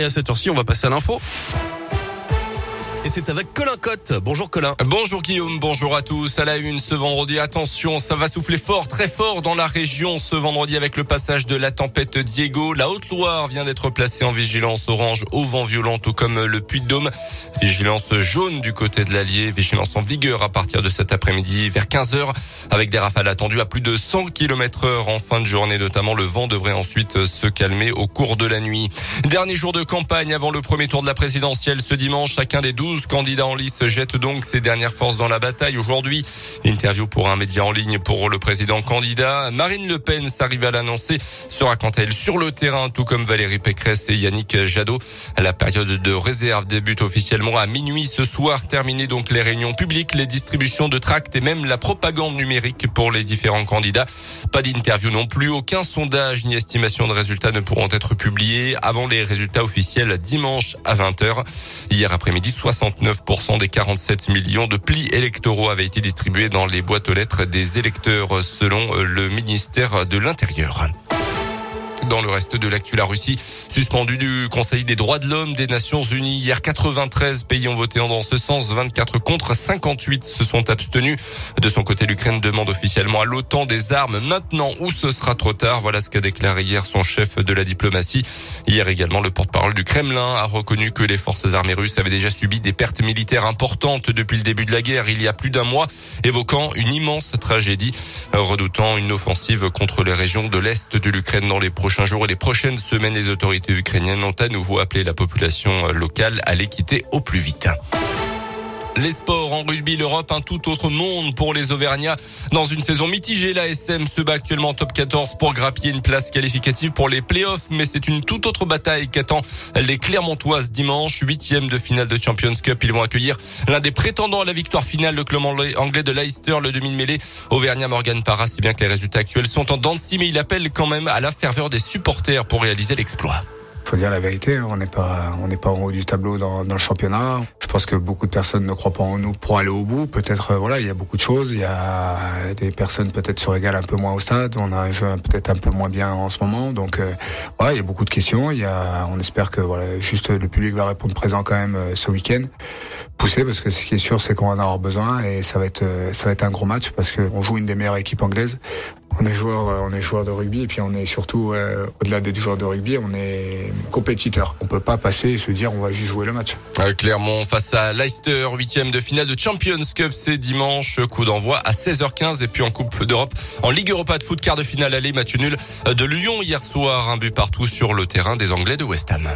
Et à cette heure-ci, on va passer à l'info. Et c'est avec Colin Cotte. Bonjour Colin. Bonjour Guillaume, bonjour à tous. À la une ce vendredi, attention, ça va souffler fort, très fort dans la région ce vendredi avec le passage de la tempête Diego. La Haute-Loire vient d'être placée en vigilance orange au vent violent, tout comme le Puy-de-Dôme. Vigilance jaune du côté de l'Allier, vigilance en vigueur à partir de cet après-midi vers 15h avec des rafales attendues à plus de 100 km heure en fin de journée notamment. Le vent devrait ensuite se calmer au cours de la nuit. Dernier jour de campagne avant le premier tour de la présidentielle ce dimanche, chacun des 12 candidats en lice jette donc ses dernières forces dans la bataille aujourd'hui. Interview pour un média en ligne pour le président candidat. Marine Le Pen s'arrive à l'annoncer, sera quant à elle sur le terrain, tout comme Valérie Pécresse et Yannick Jadot. La période de réserve débute officiellement à minuit ce soir. Terminé donc les réunions publiques, les distributions de tracts et même la propagande numérique pour les différents candidats. Pas d'interview non plus. Aucun sondage ni estimation de résultats ne pourront être publiés avant les résultats officiels dimanche à 20h. Hier après-midi, 69% des 47 millions de plis électoraux avaient été distribués dans les boîtes aux lettres des électeurs selon le ministère de l'Intérieur. Dans le reste de l'actu, la Russie suspendue du Conseil des droits de l'homme des Nations Unies. Hier, 93 pays ont voté dans ce sens, 24 contre, 58 se sont abstenus. De son côté, l'Ukraine demande officiellement à l'OTAN des armes maintenant ou ce sera trop tard. Voilà ce qu'a déclaré hier son chef de la diplomatie. Hier également, le porte-parole du Kremlin a reconnu que les forces armées russes avaient déjà subi des pertes militaires importantes depuis le début de la guerre il y a plus d'un mois, évoquant une immense tragédie, redoutant une offensive contre les régions de l'Est de l'Ukraine dans les prochains prochains jours et les prochaines semaines, les autorités ukrainiennes ont à nouveau appelé la population locale à les quitter au plus vite. Les sports en rugby, l'Europe, un tout autre monde pour les Auvergnats. Dans une saison mitigée, la SM se bat actuellement en top 14 pour grappiller une place qualificative pour les playoffs, mais c'est une toute autre bataille qu'attend les Clermontoises dimanche, huitième de finale de Champions Cup. Ils vont accueillir l'un des prétendants à la victoire finale, le club anglais de Leicester, le demi-mêlée Auvergnat Morgan Parra, si bien que les résultats actuels sont en dents mais il appelle quand même à la ferveur des supporters pour réaliser l'exploit faut dire la vérité, hein. on n'est pas on n'est pas en haut du tableau dans, dans, le championnat. Je pense que beaucoup de personnes ne croient pas en nous pour aller au bout. Peut-être euh, voilà, il y a beaucoup de choses. Il y a des personnes peut-être se régalent un peu moins au stade. On a un jeu peut-être un peu moins bien en ce moment. Donc euh, il y a beaucoup de questions. Il y a, on espère que voilà, juste le public va répondre présent quand même euh, ce week-end pousser parce que ce qui est sûr c'est qu'on va en avoir besoin et ça va être euh, ça va être un gros match parce qu'on joue une des meilleures équipes anglaises. On est joueur euh, on est joueur de rugby et puis on est surtout euh, au-delà des joueurs de rugby, on est compétiteur. On peut pas passer et se dire on va juste jouer le match. Clermont face à Leicester, huitième de finale de Champions Cup, c'est dimanche, coup d'envoi à 16h15 et puis en Coupe d'Europe, en Ligue Europa de foot, quart de finale aller, match nul de Lyon hier soir, un but partout sur le terrain des Anglais de West Ham.